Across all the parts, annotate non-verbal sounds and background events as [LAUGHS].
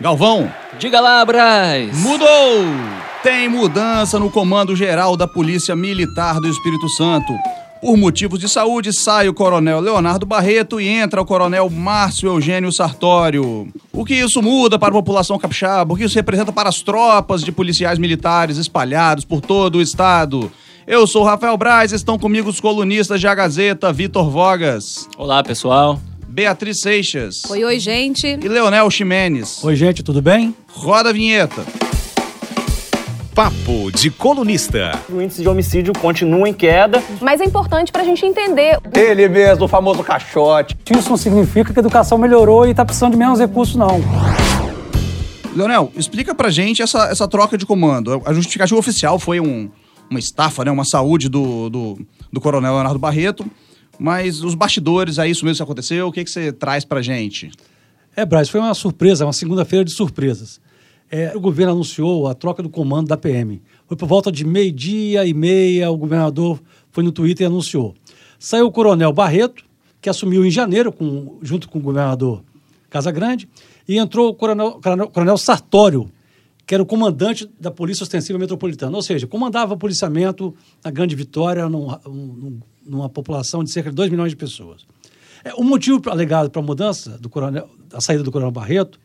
Galvão. Diga lá, Braz. Mudou! Tem mudança no Comando Geral da Polícia Militar do Espírito Santo. Por motivos de saúde, sai o coronel Leonardo Barreto e entra o coronel Márcio Eugênio Sartório. O que isso muda para a população capixaba? O que isso representa para as tropas de policiais militares espalhados por todo o estado? Eu sou Rafael Braz, estão comigo os colunistas de A Gazeta, Vitor Vogas. Olá, pessoal. Beatriz Seixas. Oi, oi, gente. E Leonel Ximenes. Oi, gente, tudo bem? Roda a vinheta. Papo de colunista. O índice de homicídio continua em queda. Mas é importante para a gente entender. Ele mesmo, o famoso caixote. Isso não significa que a educação melhorou e está precisando de menos recursos, não. Leonel, explica pra gente essa, essa troca de comando. A justificativa oficial foi um, uma estafa, né? Uma saúde do, do, do coronel Leonardo Barreto. Mas os bastidores, é isso mesmo que aconteceu? O que, que você traz pra gente? É, Braz, foi uma surpresa, uma segunda-feira de surpresas. É, o governo anunciou a troca do comando da PM. Foi por volta de meio-dia e meia, o governador foi no Twitter e anunciou. Saiu o coronel Barreto, que assumiu em janeiro, com, junto com o governador Casagrande, e entrou o coronel, coronel, coronel Sartório, que era o comandante da Polícia Ostensiva Metropolitana, ou seja, comandava o policiamento na Grande Vitória, num, num, numa população de cerca de 2 milhões de pessoas. É, o motivo alegado para a mudança do coronel, a saída do coronel Barreto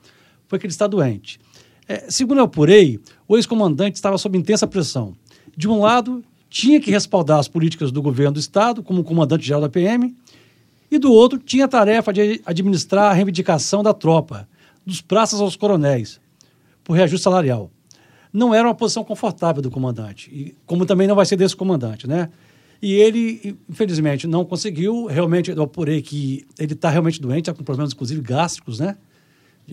foi que ele está doente. É, segundo eu apurei, o ex-comandante estava sob intensa pressão. De um lado, tinha que respaldar as políticas do governo do Estado, como comandante-geral da PM, e do outro, tinha a tarefa de administrar a reivindicação da tropa, dos praças aos coronéis, por reajuste salarial. Não era uma posição confortável do comandante, e como também não vai ser desse comandante, né? E ele, infelizmente, não conseguiu. Realmente, eu apurei que ele está realmente doente, está com problemas, inclusive, gástricos, né?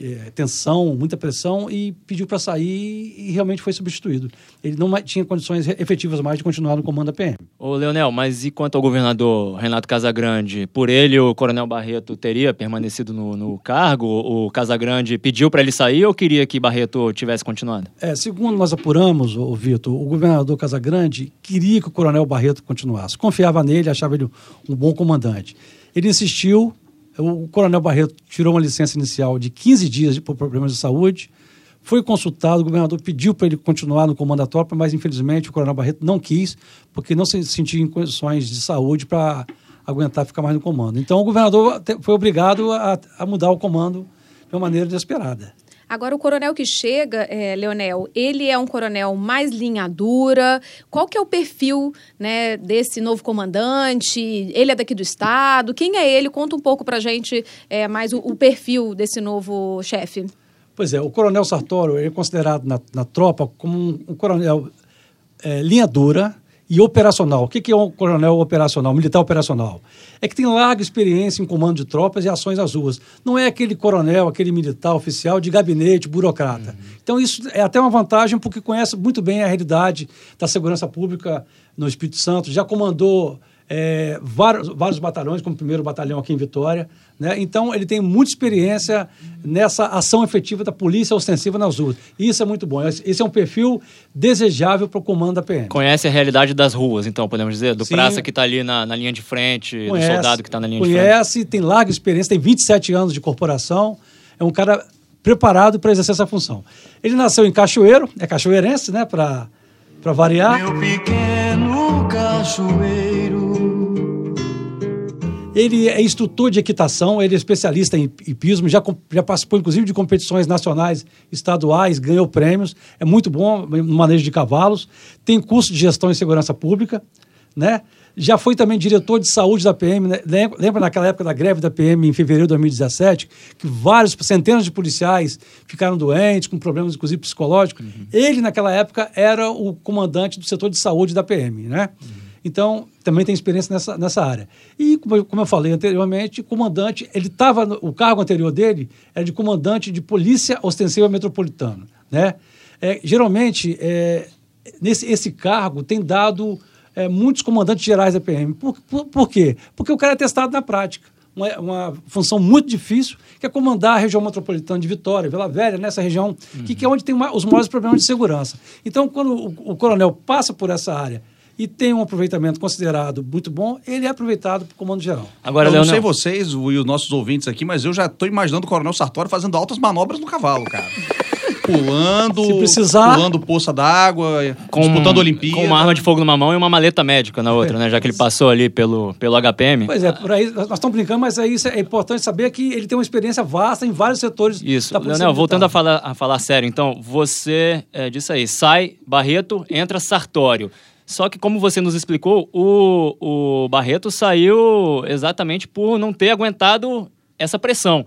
É, tensão, muita pressão, e pediu para sair e realmente foi substituído. Ele não tinha condições efetivas mais de continuar no comando da PM. Ô, Leonel, mas e quanto ao governador Renato Casagrande? Por ele, o coronel Barreto teria permanecido no, no cargo? O Casagrande pediu para ele sair ou queria que Barreto tivesse continuado? É, segundo nós apuramos, o Vitor, o governador Casagrande queria que o coronel Barreto continuasse. Confiava nele, achava ele um bom comandante. Ele insistiu, o coronel Barreto tirou uma licença inicial de 15 dias por problemas de saúde, foi consultado, o governador pediu para ele continuar no comando da tropa, mas infelizmente o coronel Barreto não quis, porque não se sentia em condições de saúde para aguentar ficar mais no comando. Então o governador foi obrigado a, a mudar o comando de uma maneira desesperada. Agora, o coronel que chega, é, Leonel, ele é um coronel mais linha dura. Qual que é o perfil né, desse novo comandante? Ele é daqui do estado? Quem é ele? Conta um pouco para gente é, mais o, o, perfil desse novo chefe. Pois é, o coronel Sartório é considerado na, na tropa como um, um coronel é, linha dura, e operacional. O que é um coronel operacional, militar operacional? É que tem larga experiência em comando de tropas e ações às ruas. Não é aquele coronel, aquele militar oficial de gabinete, burocrata. Uhum. Então, isso é até uma vantagem porque conhece muito bem a realidade da segurança pública no Espírito Santo, já comandou é, vários, vários batalhões, como o primeiro batalhão aqui em Vitória. Né? Então, ele tem muita experiência nessa ação efetiva da polícia ostensiva nas ruas. E isso é muito bom. Esse é um perfil desejável para o comando da PM. Conhece a realidade das ruas, então, podemos dizer? Do Sim. praça que está ali na, na, linha de frente, conhece, do soldado que está na linha conhece, de frente. Conhece, tem larga experiência, tem 27 anos de corporação. É um cara preparado para exercer essa função. Ele nasceu em Cachoeiro, é cachoeirense, né, para variar. Meu pequeno cachoeiro ele é instrutor de equitação, ele é especialista em hipismo, já, já participou inclusive de competições nacionais, estaduais, ganhou prêmios, é muito bom no manejo de cavalos, tem curso de gestão e segurança pública, né? Já foi também diretor de saúde da PM. Né? Lembra naquela época da greve da PM em fevereiro de 2017, que vários, centenas de policiais ficaram doentes, com problemas inclusive psicológicos? Uhum. Ele, naquela época, era o comandante do setor de saúde da PM, né? Uhum. Então, também tem experiência nessa, nessa área. E, como eu, falei anteriormente, comandante, ele estava, o cargo anterior dele era de comandante de Polícia Ostensiva Metropolitana. Né? É, geralmente, é, nesse esse cargo tem dado é, muitos comandantes gerais da PM. Por, por, por, quê? Porque o cara é testado na prática. Uma, uma, função muito difícil, que é comandar a região metropolitana de Vitória, Vila Velha, nessa região, uhum. que, que, é onde tem uma, os maiores problemas de segurança. Então, quando o, o coronel passa por essa área e tem um aproveitamento considerado muito bom, ele é aproveitado para o comando geral. Agora, eu não sei vocês e os nossos ouvintes aqui, mas eu já estou imaginando o Coronel Sartori fazendo altas manobras no cavalo, cara. [LAUGHS] Pulando, Se precisar, pulando poça d'água, disputando Olimpíada. Com uma arma de fogo numa mão e uma maleta médica na outra, né? Já que ele passou ali pelo, pelo HPM. Pois é, por aí, nós estamos brincando, mas é, isso, é importante saber que ele tem uma experiência vasta em vários setores Isso. da Leonel, voltando a falar, a falar sério, então, você é, disse aí, sai Barreto, entra Sartório. Só que, como você nos explicou, o, o Barreto saiu exatamente por não ter aguentado essa pressão.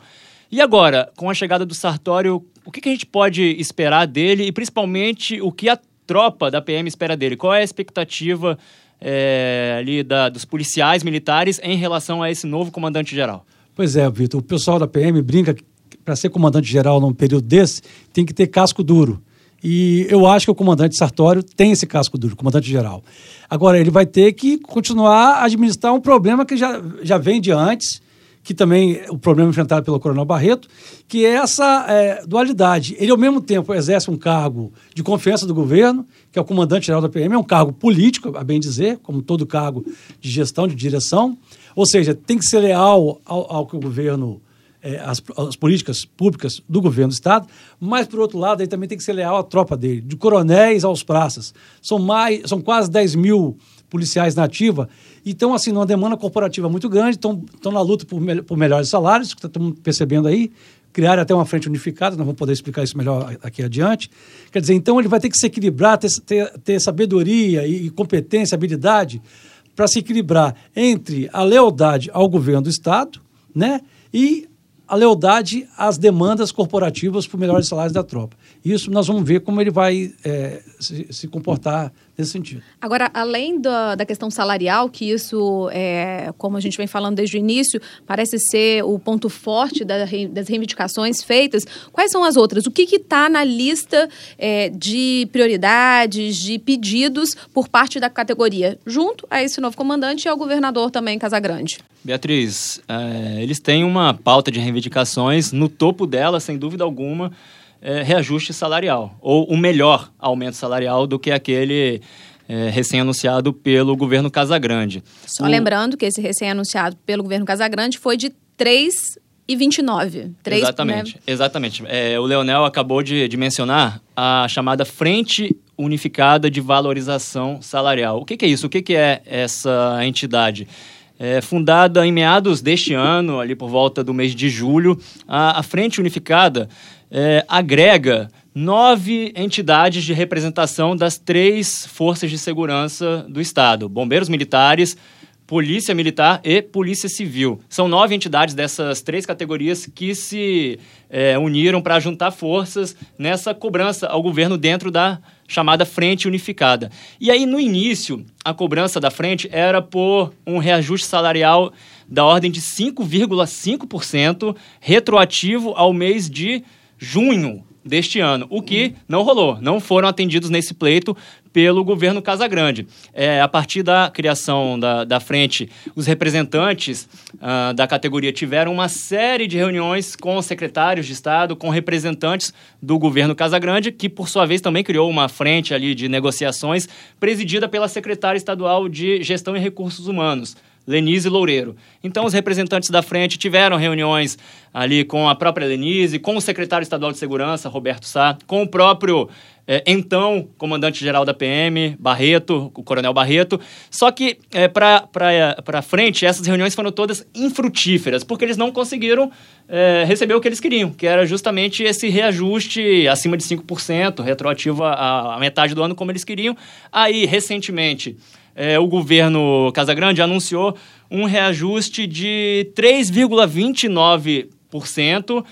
E agora, com a chegada do Sartório, o que, que a gente pode esperar dele e, principalmente, o que a tropa da PM espera dele? Qual é a expectativa é, ali da, dos policiais militares em relação a esse novo comandante-geral? Pois é, Vitor, o pessoal da PM brinca que para ser comandante-geral num período desse, tem que ter casco duro. E eu acho que o comandante Sartório tem esse casco duro, comandante-geral. Agora, ele vai ter que continuar a administrar um problema que já, já vem de antes, que também é o problema enfrentado pelo Coronel Barreto, que é essa é, dualidade. Ele, ao mesmo tempo, exerce um cargo de confiança do governo, que é o comandante-geral da PM, é um cargo político, a bem dizer, como todo cargo de gestão, de direção, ou seja, tem que ser leal ao, ao que o governo é, as, as, políticas públicas do governo do Estado, mas, por outro lado, ele também tem que ser leal à tropa dele, de coronéis aos praças. São, mais, são quase 10 mil policiais na ativa, então, assim, numa demanda corporativa muito grande, estão, na luta por, por melhores salários, que estamos percebendo aí, criaram até uma frente unificada, nós vamos poder explicar isso melhor aqui adiante. Quer dizer, então ele vai ter que se equilibrar, ter, ter, ter sabedoria e, e competência, habilidade, para se equilibrar entre a lealdade ao governo do Estado, né, e a lealdade às demandas corporativas por melhores salários da tropa. Isso nós vamos ver como ele vai é, se, se, comportar nesse sentido. Agora, além da, da questão salarial, que isso, é, como a gente vem falando desde o início, parece ser o ponto forte da, das reivindicações feitas, quais são as outras? O que está na lista é, de prioridades, de pedidos por parte da categoria, junto a esse novo comandante e ao governador também, Casagrande? Beatriz, é, eles têm uma pauta de reivindicações, no topo dela, sem dúvida alguma, é, reajuste salarial, ou um melhor aumento salarial do que aquele é, recém-anunciado pelo governo Casagrande. Só o... lembrando que esse recém-anunciado pelo governo Casagrande foi de 3 e 29. 3, exatamente, né? exatamente. É, o Leonel acabou de, de, mencionar a chamada Frente Unificada de Valorização Salarial. O que, que é isso? O que, que é essa entidade? É, fundada em meados deste ano, ali por volta do mês de julho, a, a Frente Unificada é, agrega nove entidades de representação das três forças de segurança do Estado: bombeiros militares, Polícia Militar e Polícia Civil. São nove entidades dessas três categorias que se é, uniram para juntar forças nessa cobrança ao governo dentro da chamada Frente Unificada. E aí, no início, a cobrança da frente era por um reajuste salarial da ordem de 5,5%, retroativo ao mês de junho deste ano, o que não rolou, não foram atendidos nesse pleito pelo governo Casagrande. É, a partir da criação da, da frente, os representantes uh, da categoria tiveram uma série de reuniões com secretários de Estado, com representantes do governo Casagrande, que por sua vez também criou uma frente ali de negociações presidida pela secretária estadual de Gestão e Recursos Humanos, Lenise Loureiro. Então, os representantes da frente tiveram reuniões ali com a própria Lenise, com o secretário estadual de Segurança, Roberto Sá, com o próprio é, então comandante-geral da PM, Barreto, o coronel Barreto. Só que, é, para frente, essas reuniões foram todas infrutíferas, porque eles não conseguiram é, receber o que eles queriam, que era justamente esse reajuste acima de 5%, retroativo à metade do ano, como eles queriam. Aí, recentemente é, o governo Casagrande anunciou um reajuste de 3,29%,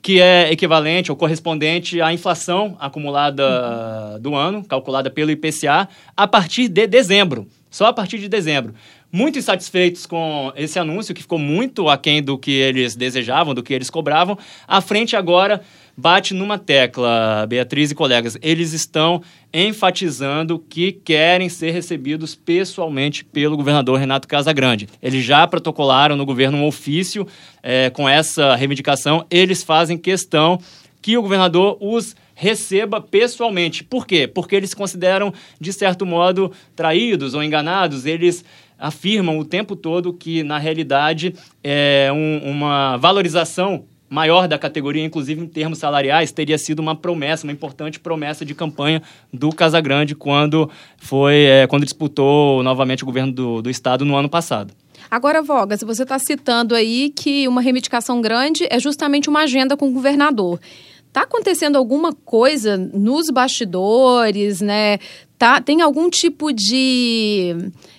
que é equivalente ou correspondente à inflação acumulada do ano, calculada pelo IPCA, a partir de dezembro. Só a partir de dezembro. Muito insatisfeitos com esse anúncio, que ficou muito aquém do que eles desejavam, do que eles cobravam, a frente agora bate numa tecla, Beatriz e colegas. Eles estão enfatizando que querem ser recebidos pessoalmente pelo governador Renato Casagrande. Eles já protocolaram no governo um ofício é, com essa reivindicação. Eles fazem questão que o governador os receba pessoalmente. Por quê? Porque eles se consideram, de certo modo, traídos ou enganados. Eles afirmam o tempo todo que, na realidade, é um, uma valorização maior da categoria, inclusive em termos salariais, teria sido uma promessa, uma importante promessa de campanha do Casagrande quando foi é, quando disputou novamente o governo do, do estado no ano passado. Agora, Vogas, você está citando aí que uma reivindicação grande é justamente uma agenda com o governador. Está acontecendo alguma coisa nos bastidores, né? Tá, tem algum tipo de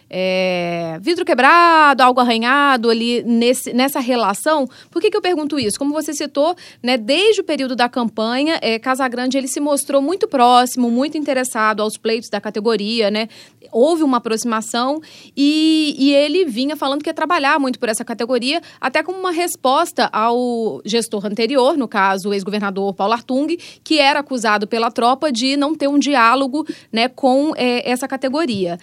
é, vidro quebrado, algo arranhado ali nesse, nessa relação. Por que, que eu pergunto isso? Como você citou, né, desde o período da campanha, é, Casagrande ele se mostrou muito próximo, muito interessado aos pleitos da categoria, né? Houve uma aproximação e, e ele vinha falando que ia trabalhar muito por essa categoria, até como uma resposta ao gestor anterior, no caso, o ex-governador Paulo Artung, que era acusado pela tropa de não ter um diálogo né, com é, essa categoria.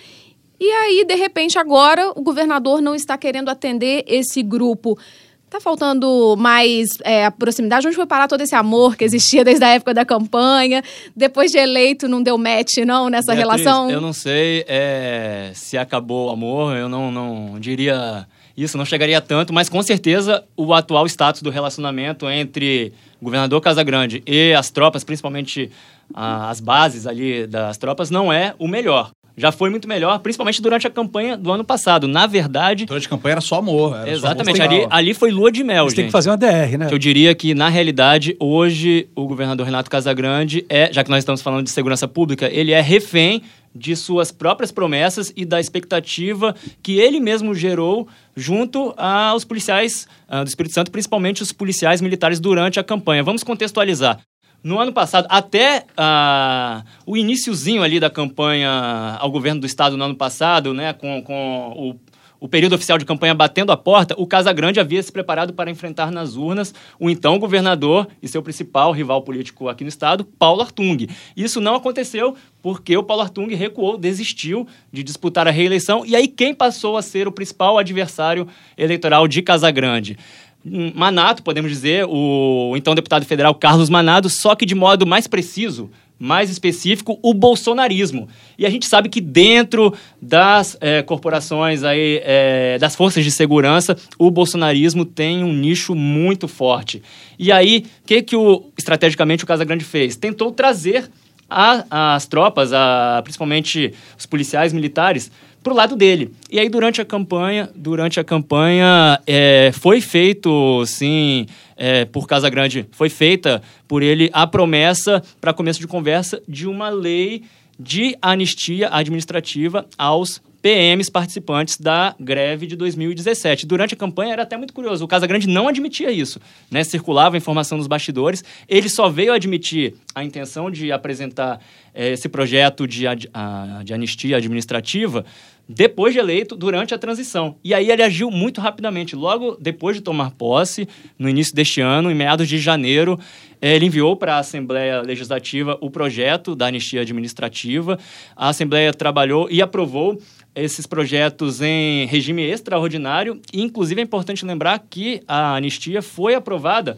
E aí, de repente, agora o governador não está querendo atender esse grupo. Está faltando mais é, proximidade? Onde foi parar todo esse amor que existia desde a época da campanha? Depois de eleito, não deu match, não, nessa Beatriz, relação? Eu não sei é, se acabou o amor, eu não, não diria isso, não chegaria tanto, mas com certeza o atual status do relacionamento entre o governador Casagrande e as tropas, principalmente as bases ali das tropas, não é o melhor já foi muito melhor, principalmente durante a campanha do ano passado. Na verdade. Durante a campanha era só amor. Era exatamente, só amor ali, ali foi lua de mel. Você tem que fazer uma DR, né? Que eu diria que, na realidade, hoje o governador Renato Casagrande é, já que nós estamos falando de segurança pública, ele é refém de suas próprias promessas e da expectativa que ele mesmo gerou junto aos policiais uh, do Espírito Santo, principalmente os policiais militares durante a campanha. Vamos contextualizar. No ano passado, até uh, o iníciozinho ali da campanha ao governo do estado no ano passado, né, com, com o, o período oficial de campanha batendo a porta, o Casagrande havia se preparado para enfrentar nas urnas o então governador e seu principal rival político aqui no estado, Paulo Artung. Isso não aconteceu porque o Paulo Artung recuou, desistiu de disputar a reeleição, e aí quem passou a ser o principal adversário eleitoral de Casagrande? Manato, podemos dizer, o então deputado federal Carlos Manado, só que de modo mais preciso, mais específico, o bolsonarismo. E a gente sabe que dentro das é, corporações aí, é, das forças de segurança, o bolsonarismo tem um nicho muito forte. E aí, o que, que o, estrategicamente o Casagrande fez? Tentou trazer a, as tropas, a, principalmente os policiais militares, para o lado dele. E aí durante a campanha, durante a campanha é, foi feito, sim, é, por Casa Grande, foi feita por ele a promessa para começo de conversa de uma lei de anistia administrativa aos PMs participantes da greve de 2017. Durante a campanha era até muito curioso, o Casagrande não admitia isso, né? Circulava a informação nos bastidores, ele só veio admitir a intenção de apresentar esse projeto de, de anistia administrativa depois de eleito, durante a transição. E aí ele agiu muito rapidamente. Logo depois de tomar posse, no início deste ano, em meados de janeiro, eh, ele enviou para a Assembleia Legislativa o projeto da anistia administrativa. A Assembleia trabalhou e aprovou esses projetos em regime extraordinário. E, inclusive, é importante lembrar que a anistia foi aprovada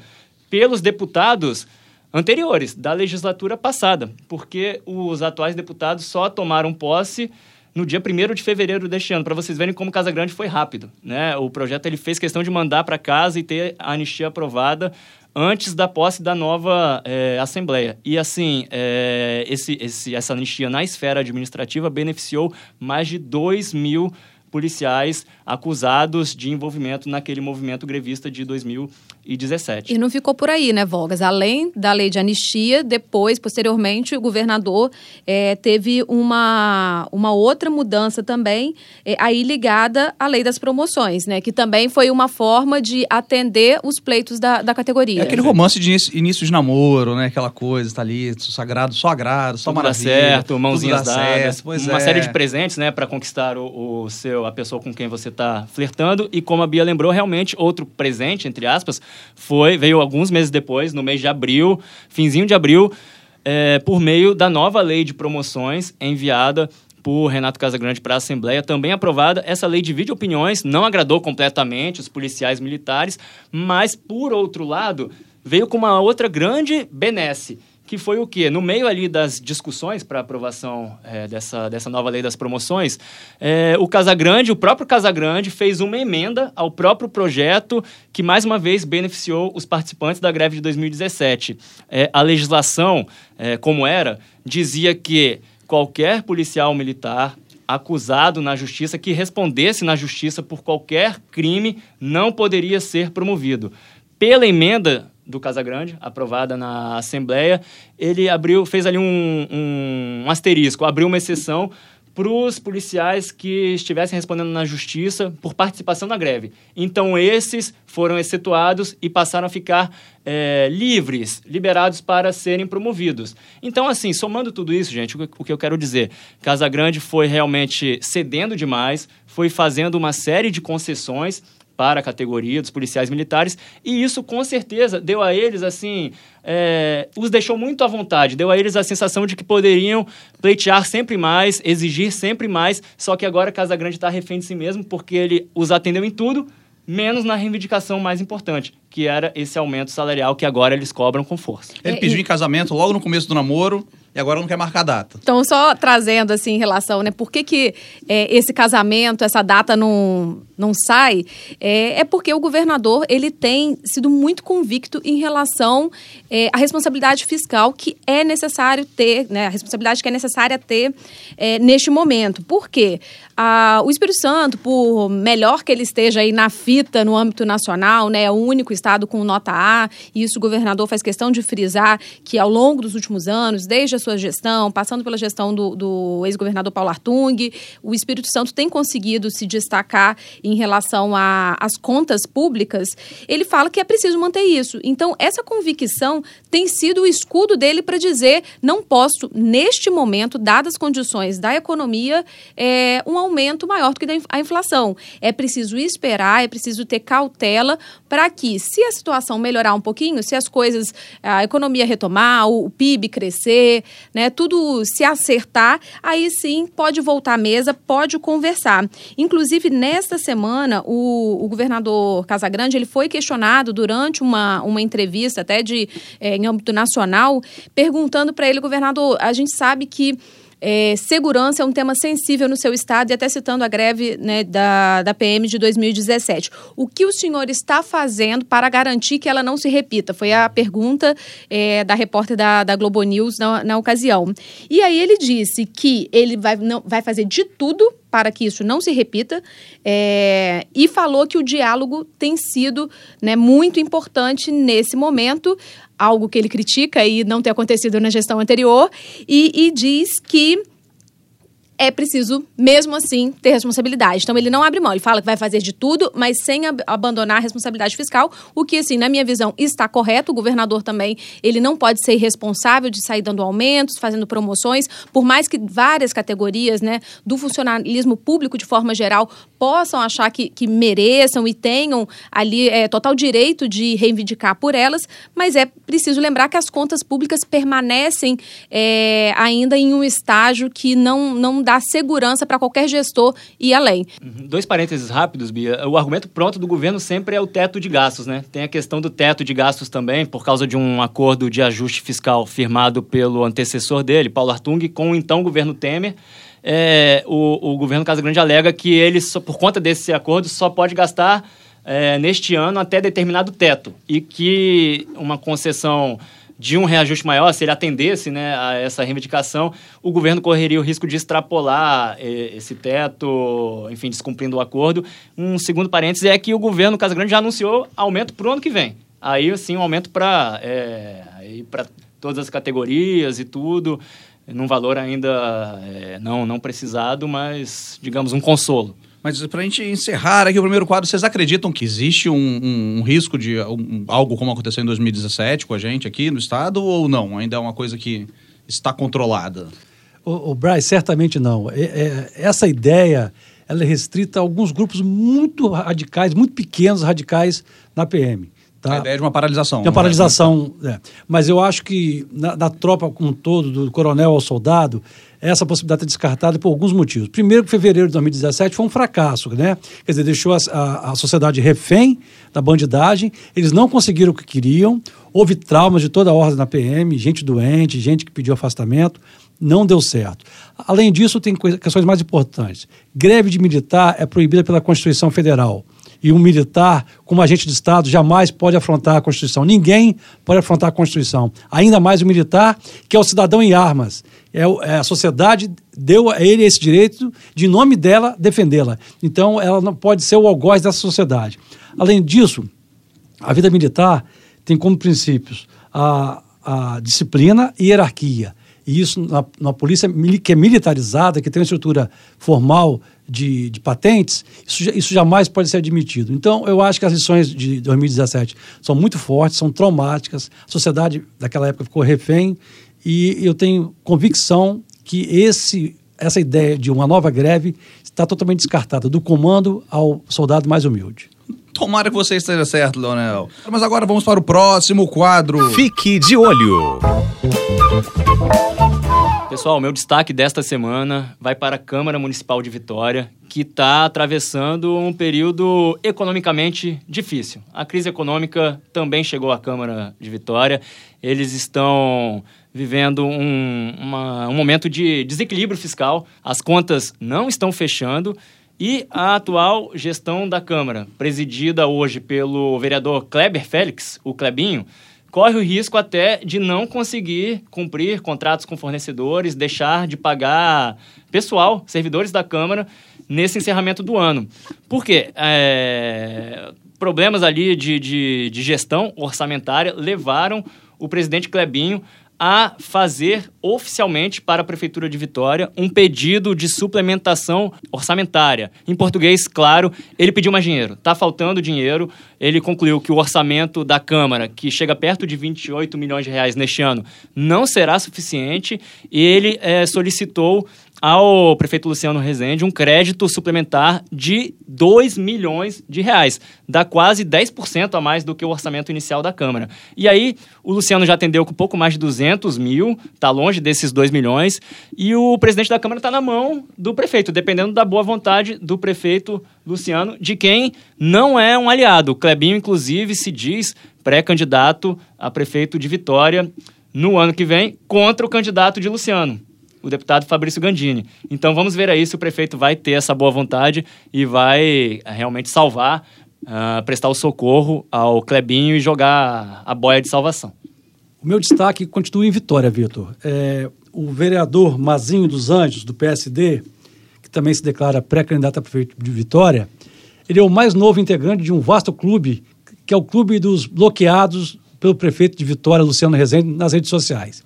pelos deputados anteriores, da legislatura passada, porque os atuais deputados só tomaram posse no dia 1 de fevereiro deste ano, para vocês verem como Casa Grande foi rápido. Né? O projeto ele fez questão de mandar para casa e ter a anistia aprovada antes da posse da nova é, Assembleia. E, assim, é, esse, esse, essa anistia na esfera administrativa beneficiou mais de 2 mil policiais acusados de envolvimento naquele movimento grevista de 2017. E não ficou por aí, né, Vogas? Além da lei de anistia, depois, posteriormente, o governador é, teve uma, uma outra mudança também, é, aí ligada à lei das promoções, né? Que também foi uma forma de atender os pleitos da, da categoria. É aquele romance de início, início de namoro, né? Aquela coisa, tá ali, sagrado, só agrado, só tudo maravilha. Dá certo, mãozinhas dadas, certo, uma é. série de presentes, né? para conquistar o, o seu, a pessoa com quem você está flertando. E como a Bia lembrou, realmente outro presente, entre aspas, foi veio alguns meses depois, no mês de abril, finzinho de abril, é, por meio da nova lei de promoções enviada por Renato Casagrande para a Assembleia, também aprovada. Essa lei divide opiniões, não agradou completamente os policiais militares, mas, por outro lado, veio com uma outra grande benesse, que foi o quê? No meio ali das discussões para aprovação é, dessa, dessa nova lei das promoções, é, o Casagrande, o próprio Casagrande, fez uma emenda ao próprio projeto que, mais uma vez, beneficiou os participantes da greve de 2017. É, a legislação, é, como era, dizia que qualquer policial militar acusado na justiça que respondesse na justiça por qualquer crime não poderia ser promovido. Pela emenda do Casagrande, aprovada na Assembleia, ele abriu, fez ali um, um, asterisco, abriu uma exceção para os policiais que estivessem respondendo na justiça por participação na greve. Então, esses foram excetuados e passaram a ficar é, livres, liberados para serem promovidos. Então, assim, somando tudo isso, gente, o, o que eu quero dizer, Casagrande foi realmente cedendo demais, foi fazendo uma série de concessões para a categoria dos policiais militares, e isso com certeza deu a eles, assim, é, os deixou muito à vontade, deu a eles a sensação de que poderiam pleitear sempre mais, exigir sempre mais, só que agora Casa Grande está refém de si mesmo, porque ele os atendeu em tudo, menos na reivindicação mais importante, que era esse aumento salarial que agora eles cobram com força. Ele pediu em casamento logo no começo do namoro, e agora não quer marcar data. Então, só trazendo assim em relação, né? Por que, que é, esse casamento, essa data não, não sai? É, é, porque o governador ele tem sido muito convicto em relação é, à responsabilidade fiscal que é necessário ter, né? A responsabilidade que é necessária ter é, neste momento. Por quê? Ah, o Espírito Santo, por melhor que ele esteja aí na fita no âmbito nacional, né? É o único estado com nota A, e isso o governador faz questão de frisar que ao longo dos últimos anos, desde a sua gestão, passando pela gestão do, do ex-governador Paulo Artung, o Espírito Santo tem conseguido se destacar em relação às contas públicas. Ele fala que é preciso manter isso. Então, essa convicção tem sido o escudo dele para dizer: não posso, neste momento, dadas as condições da economia, é, um aumento maior do que a inflação. É preciso esperar, é preciso ter cautela para que, se a situação melhorar um pouquinho, se as coisas, a economia retomar, o PIB crescer, né, tudo se acertar, aí sim pode voltar à mesa, pode conversar. Inclusive, nesta semana, o, o governador Casagrande ele foi questionado durante uma, uma entrevista, até de, é, em âmbito nacional, perguntando para ele, governador, a gente sabe que é, segurança é um tema sensível no seu estado e até citando a greve né, da, da PM de 2017. O que o senhor está fazendo para garantir que ela não se repita? Foi a pergunta é, da repórter da, da Globo News na, na ocasião. E aí ele disse que ele vai, não, vai fazer de tudo para que isso não se repita é, e falou que o diálogo tem sido né, muito importante nesse momento, algo que ele critica e não ter acontecido na gestão anterior, e, e diz que é preciso, mesmo assim, ter responsabilidade. Então, ele não abre mão. Ele fala que vai fazer de tudo, mas sem ab abandonar a responsabilidade fiscal, o que, assim, na minha visão, está correto. O governador também, ele não pode ser irresponsável de sair dando aumentos, fazendo promoções, por mais que várias categorias, né, do funcionalismo público, de forma geral, possam achar que, que mereçam e tenham ali é, total direito de reivindicar por elas, mas é preciso lembrar que as contas públicas permanecem é, ainda em um estágio que não, não dá segurança para qualquer gestor ir além. Uhum. Dois parênteses rápidos, Bia. O argumento pronto do governo sempre é o teto de gastos, né? Tem a questão do teto de gastos também, por causa de um acordo de ajuste fiscal firmado pelo antecessor dele, Paulo Artung, com o então governo Temer. É, o, o governo Casagrande alega que ele, só, por conta desse acordo, só pode gastar é, neste ano até determinado teto e que uma concessão de um reajuste maior, se ele atendesse né, a essa reivindicação, o governo correria o risco de extrapolar eh, esse teto, enfim, descumprindo o acordo. Um segundo parênteses é que o governo Casa Grande já anunciou aumento para o ano que vem. Aí, sim, um aumento para é, para todas as categorias e tudo, num valor ainda é, não, não precisado, mas, digamos, um consolo. Mas para a gente encerrar aqui o primeiro quadro, vocês acreditam que existe um, um, risco de um, algo como aconteceu em 2017 com a gente aqui no estado ou não? Ainda é uma coisa que está controlada? O, o certamente não. É, é, essa ideia ela é restrita a alguns grupos muito radicais, muito pequenos radicais na PM. Tá? A ideia de uma paralisação. De uma paralisação, é. Mas eu acho que na, na, tropa como um todo, do coronel ao soldado, essa possibilidade é descartada por alguns motivos. Primeiro, que fevereiro de 2017 foi um fracasso, né? Quer dizer, deixou a, a, a sociedade refém da bandidagem, eles não conseguiram o que queriam, houve traumas de toda a ordem na PM, gente doente, gente que pediu afastamento, não deu certo. Além disso, tem questões mais importantes. Greve de militar é proibida pela Constituição Federal e um militar, como agente de Estado, jamais pode afrontar a Constituição. Ninguém pode afrontar a Constituição. Ainda mais o militar, que é o cidadão em armas. É, é a sociedade deu a ele esse direito de, em nome dela, defendê-la. Então, ela não pode ser o algoz dessa sociedade. Além disso, a vida militar tem como princípios a, a disciplina e hierarquia. E isso, na, na polícia que é militarizada, que tem uma estrutura formal de, de patentes, isso, isso jamais pode ser admitido. Então, eu acho que as lições de 2017 são muito fortes, são traumáticas. A sociedade daquela época ficou refém e eu tenho convicção que esse, essa ideia de uma nova greve está totalmente descartada, do comando ao soldado mais humilde. Tomara que você esteja certo, Leonel. Mas agora vamos para o próximo quadro. Fique de olho. Pessoal, meu destaque desta semana vai para a Câmara Municipal de Vitória, que está atravessando um período economicamente difícil. A crise econômica também chegou à Câmara de Vitória. Eles estão vivendo um, uma, um momento de desequilíbrio fiscal, as contas não estão fechando. E a atual gestão da Câmara, presidida hoje pelo vereador Kleber Félix, o Klebinho, corre o risco até de não conseguir cumprir contratos com fornecedores, deixar de pagar pessoal, servidores da Câmara, nesse encerramento do ano. Por quê? É, problemas ali de, de, de gestão orçamentária levaram o presidente Clebinho a fazer oficialmente para a Prefeitura de Vitória um pedido de suplementação orçamentária. Em português, claro, ele pediu mais dinheiro. Está faltando dinheiro. Ele concluiu que o orçamento da Câmara, que chega perto de 28 milhões de reais neste ano, não será suficiente. E ele é, solicitou ao prefeito Luciano Rezende um crédito suplementar de 2 milhões de reais. Dá quase 10% a mais do que o orçamento inicial da Câmara. E aí, o Luciano já atendeu com pouco mais de 200 mil, está longe desses 2 milhões, e o presidente da Câmara está na mão do prefeito, dependendo da boa vontade do prefeito Luciano, de quem não é um aliado. O Clebinho, inclusive, se diz pré-candidato a prefeito de Vitória no ano que vem contra o candidato de Luciano o deputado Fabrício Gandini. Então vamos ver aí se o prefeito vai ter essa boa vontade e vai eh, realmente salvar, uh, prestar o socorro ao Clebinho e jogar a boia de salvação. O meu destaque continua em Vitória, Vitor. É, o vereador Mazinho dos Anjos, do PSD, que também se declara pré-candidato a prefeito de Vitória, ele é o mais novo integrante de um vasto clube, que é o clube dos bloqueados pelo prefeito de Vitória, Luciano Rezende, nas redes sociais.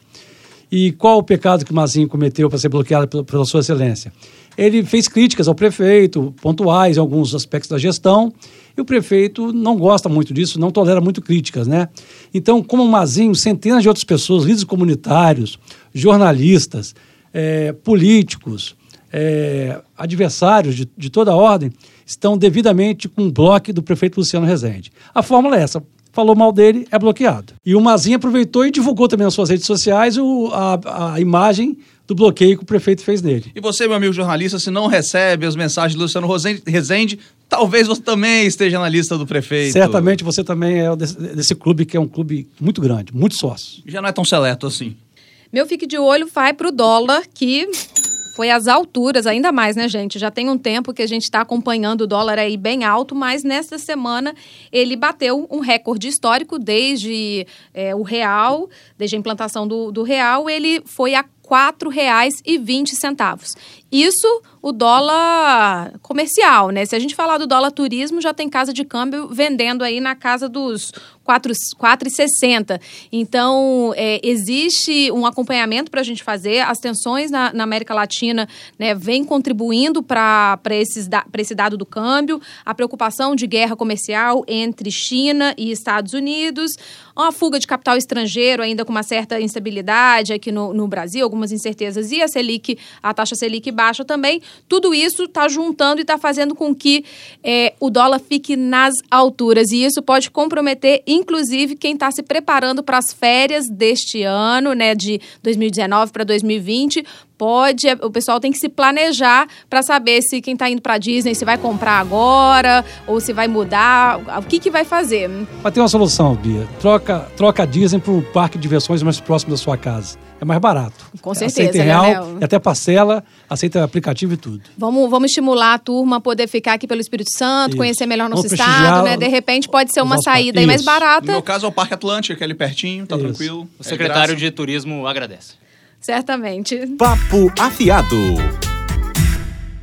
E qual o pecado que Mazinho cometeu para ser bloqueado pela, Sua Excelência? Ele fez críticas ao prefeito, pontuais em alguns aspectos da gestão, e o prefeito não gosta muito disso, não tolera muito críticas, né? Então, como Mazinho, centenas de outras pessoas, líderes comunitários, jornalistas, é, políticos, é, adversários de, de toda a ordem, estão devidamente com o bloco do prefeito Luciano Rezende. A fórmula é essa: falou mal dele, é bloqueado. E o Mazinho aproveitou e divulgou também nas suas redes sociais o, a, a imagem do bloqueio que o prefeito fez nele. E você, meu amigo jornalista, se não recebe as mensagens do Luciano Rezende, talvez você também esteja na lista do prefeito. Certamente você também é desse, desse clube que é um clube muito grande, muito sócio. Já não é tão seleto assim. Meu fique de olho vai para o dólar, que foi às alturas, ainda mais, né, gente? Já tem um tempo que a gente está acompanhando o dólar aí bem alto, mas nesta semana ele bateu um recorde histórico desde é, o real, desde a implantação do, do real, ele foi a R$ 4,20. Isso o dólar comercial, né? Se a gente falar do dólar turismo, já tem casa de câmbio vendendo aí na casa dos 4,60. Então, é, existe um acompanhamento para a gente fazer. As tensões na, na América Latina né, vêm contribuindo para esse dado do câmbio, a preocupação de guerra comercial entre China e Estados Unidos, uma fuga de capital estrangeiro ainda com uma certa instabilidade aqui no, no Brasil, algumas incertezas, e a Selic, a taxa Selic baixa também. Tudo isso está juntando e está fazendo com que é, o dólar fique nas alturas. E isso pode comprometer, inclusive, quem está se preparando para as férias deste ano, né, de 2019 para 2020. Pode, o pessoal tem que se planejar para saber se quem está indo para Disney se vai comprar agora ou se vai mudar, o que, que vai fazer. Mas tem uma solução, Bia. Troca, troca a Disney para um parque de diversões mais próximo da sua casa é mais barato. Com certeza, aceita em real, e até parcela, aceita aplicativo e tudo. Vamos, vamos estimular a turma a poder ficar aqui pelo Espírito Santo, Isso. conhecer melhor nosso vamos estado, né? De repente pode ser uma saída aí mais barata. No meu caso é o Parque Atlântico, que é ali pertinho, tá Isso. tranquilo. O secretário é de Turismo agradece. Certamente. Papo afiado.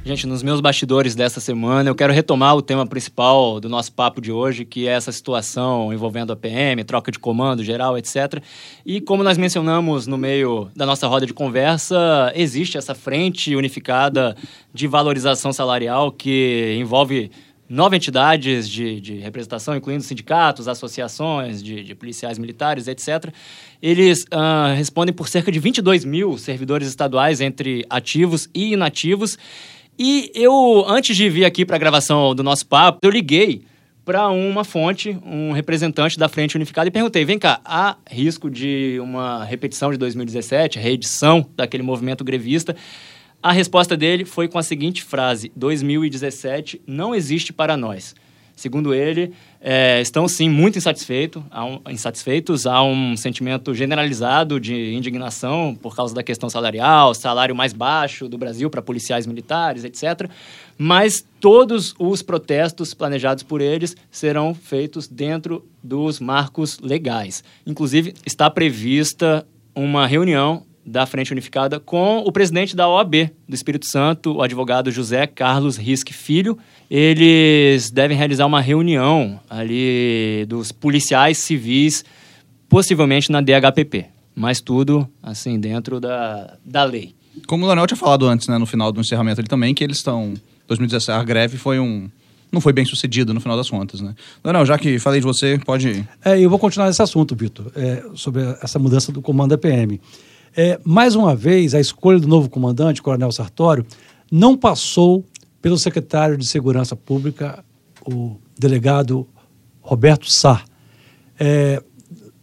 Gente, nos meus bastidores dessa semana, eu quero retomar o tema principal do nosso papo de hoje, que é essa situação envolvendo a PM, troca de comando geral, etc. E como nós mencionamos no meio da nossa roda de conversa, existe essa frente unificada de valorização salarial que envolve nove entidades de, de representação, incluindo sindicatos, associações de, de policiais militares, etc. Eles uh, respondem por cerca de 22 mil servidores estaduais entre ativos e inativos. E eu, antes de vir aqui para a gravação do nosso papo, eu liguei para uma fonte, um representante da Frente Unificada, e perguntei: vem cá, há risco de uma repetição de 2017, reedição daquele movimento grevista? A resposta dele foi com a seguinte frase: 2017 não existe para nós. Segundo ele, é, estão sim muito insatisfeito, há um, insatisfeitos, há um sentimento generalizado de indignação por causa da questão salarial, salário mais baixo do Brasil para policiais militares, etc. Mas todos os protestos planejados por eles serão feitos dentro dos marcos legais. Inclusive, está prevista uma reunião da Frente Unificada com o presidente da OAB do Espírito Santo, o advogado José Carlos Risque Filho. Eles devem realizar uma reunião ali dos policiais civis, possivelmente na DHPP, mas tudo assim dentro da, da lei. Como o Leonel tinha falado antes, né, no final do encerramento ali também, que eles estão 2017 a greve foi um não foi bem sucedido no final das contas, né? Leonel, já que falei de você, pode ir. É, eu vou continuar nesse assunto, Vitor, é, sobre essa mudança do comando da PM. É, mais uma vez, a escolha do novo comandante, Coronel Sartório, não passou pelo secretário de Segurança Pública, o delegado Roberto Sá. É,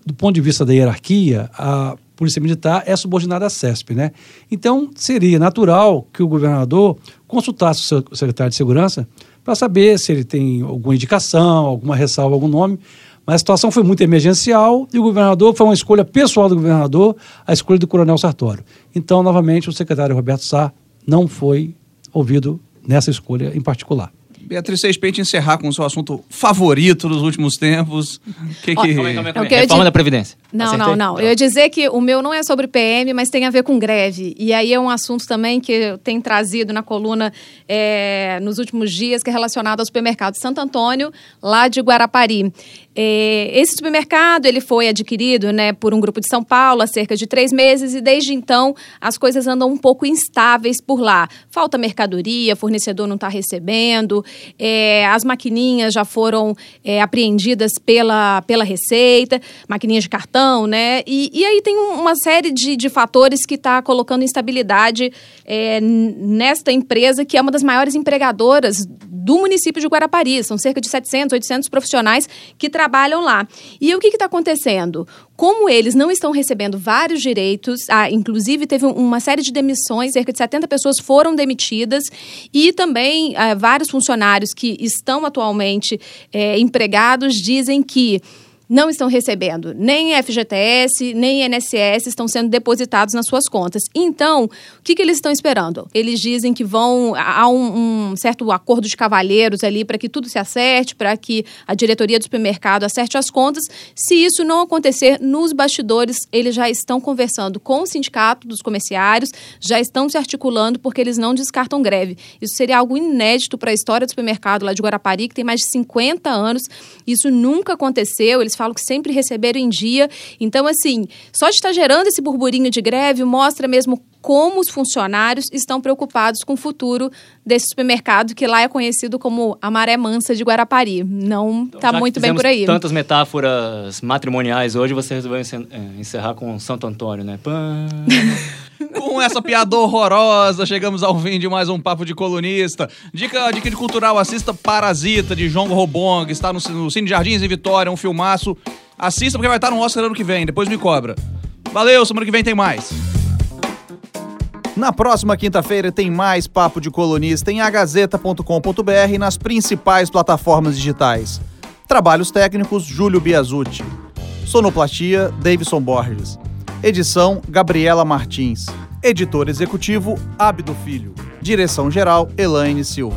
do ponto de vista da hierarquia, a Polícia Militar é subordinada à CESP, né? Então, seria natural que o governador consultasse o, o secretário de Segurança para saber se ele tem alguma indicação, alguma ressalva, algum nome, mas a situação foi muito emergencial e o governador foi uma escolha pessoal do governador, a escolha do Coronel Sartório. Então, novamente, o secretário Roberto Sá não foi ouvido nessa escolha em particular. Beatriz, vocês para encerrar com o seu assunto favorito dos últimos tempos. Que que... Calma, calma, calma. Reforma da Previdência. Não, Acertei? não, não. Eu ia dizer que o meu não é sobre PM, mas tem a ver com greve. E aí é um assunto também que eu tenho trazido na coluna é, nos últimos dias, que é relacionado ao supermercado Santo Antônio, lá de Guarapari. É, esse supermercado ele foi adquirido né, por um grupo de São Paulo há cerca de três meses e desde então as coisas andam um pouco instáveis por lá. Falta mercadoria, fornecedor não está recebendo, é, as maquininhas já foram é, apreendidas pela, pela Receita, maquininhas de cartão, né? E, e aí tem uma série de, de fatores que está colocando instabilidade é, nesta empresa que é uma das maiores empregadoras do município de Guarapari. São cerca de 700, 800 profissionais que trabalham lá. E o que está acontecendo? Como eles não estão recebendo vários direitos, ah, inclusive teve uma série de demissões, cerca de 70 pessoas foram demitidas, e também ah, vários funcionários que estão atualmente eh, empregados dizem que não estão recebendo nem FGTS, nem INSS estão sendo depositados nas suas contas. Então, o que, que eles estão esperando? Eles dizem que vão. Há um, um certo acordo de cavalheiros ali para que tudo se acerte, para que a diretoria do supermercado acerte as contas. Se isso não acontecer, nos bastidores, eles já estão conversando com o sindicato dos comerciários, já estão se articulando porque eles não descartam greve. Isso seria algo inédito para a história do supermercado lá de Guarapari, que tem mais de 50 anos. Isso nunca aconteceu. Eles falam que sempre receberam em dia. Então, assim, só de estar gerando esse burburinho de greve mostra mesmo como os funcionários estão preocupados com o futuro desse supermercado que lá é conhecido como a maré mansa de Guarapari. Não está então, muito bem por aí. Tantas metáforas matrimoniais hoje, você resolveu eh, encerrar com Santo Antônio, né? com [LAUGHS] Com essa piada horrorosa, chegamos ao fim de mais um Papo de Colunista. Dica, dica de cultural, assista Parasita, de João Robong, está no, no Cine Jardins em Vitória, um filmaço. Assista porque vai estar no Oscar ano que vem, depois me cobra. Valeu, semana que vem tem mais. Na próxima quinta-feira tem mais Papo de Colunista em agazeta.com.br e nas principais plataformas digitais. Trabalhos técnicos, Júlio Biasucci. Sonoplastia, Davidson Borges. Edição, Gabriela Martins. Editor executivo, Abdo Filho. Direção geral, Elaine Silva.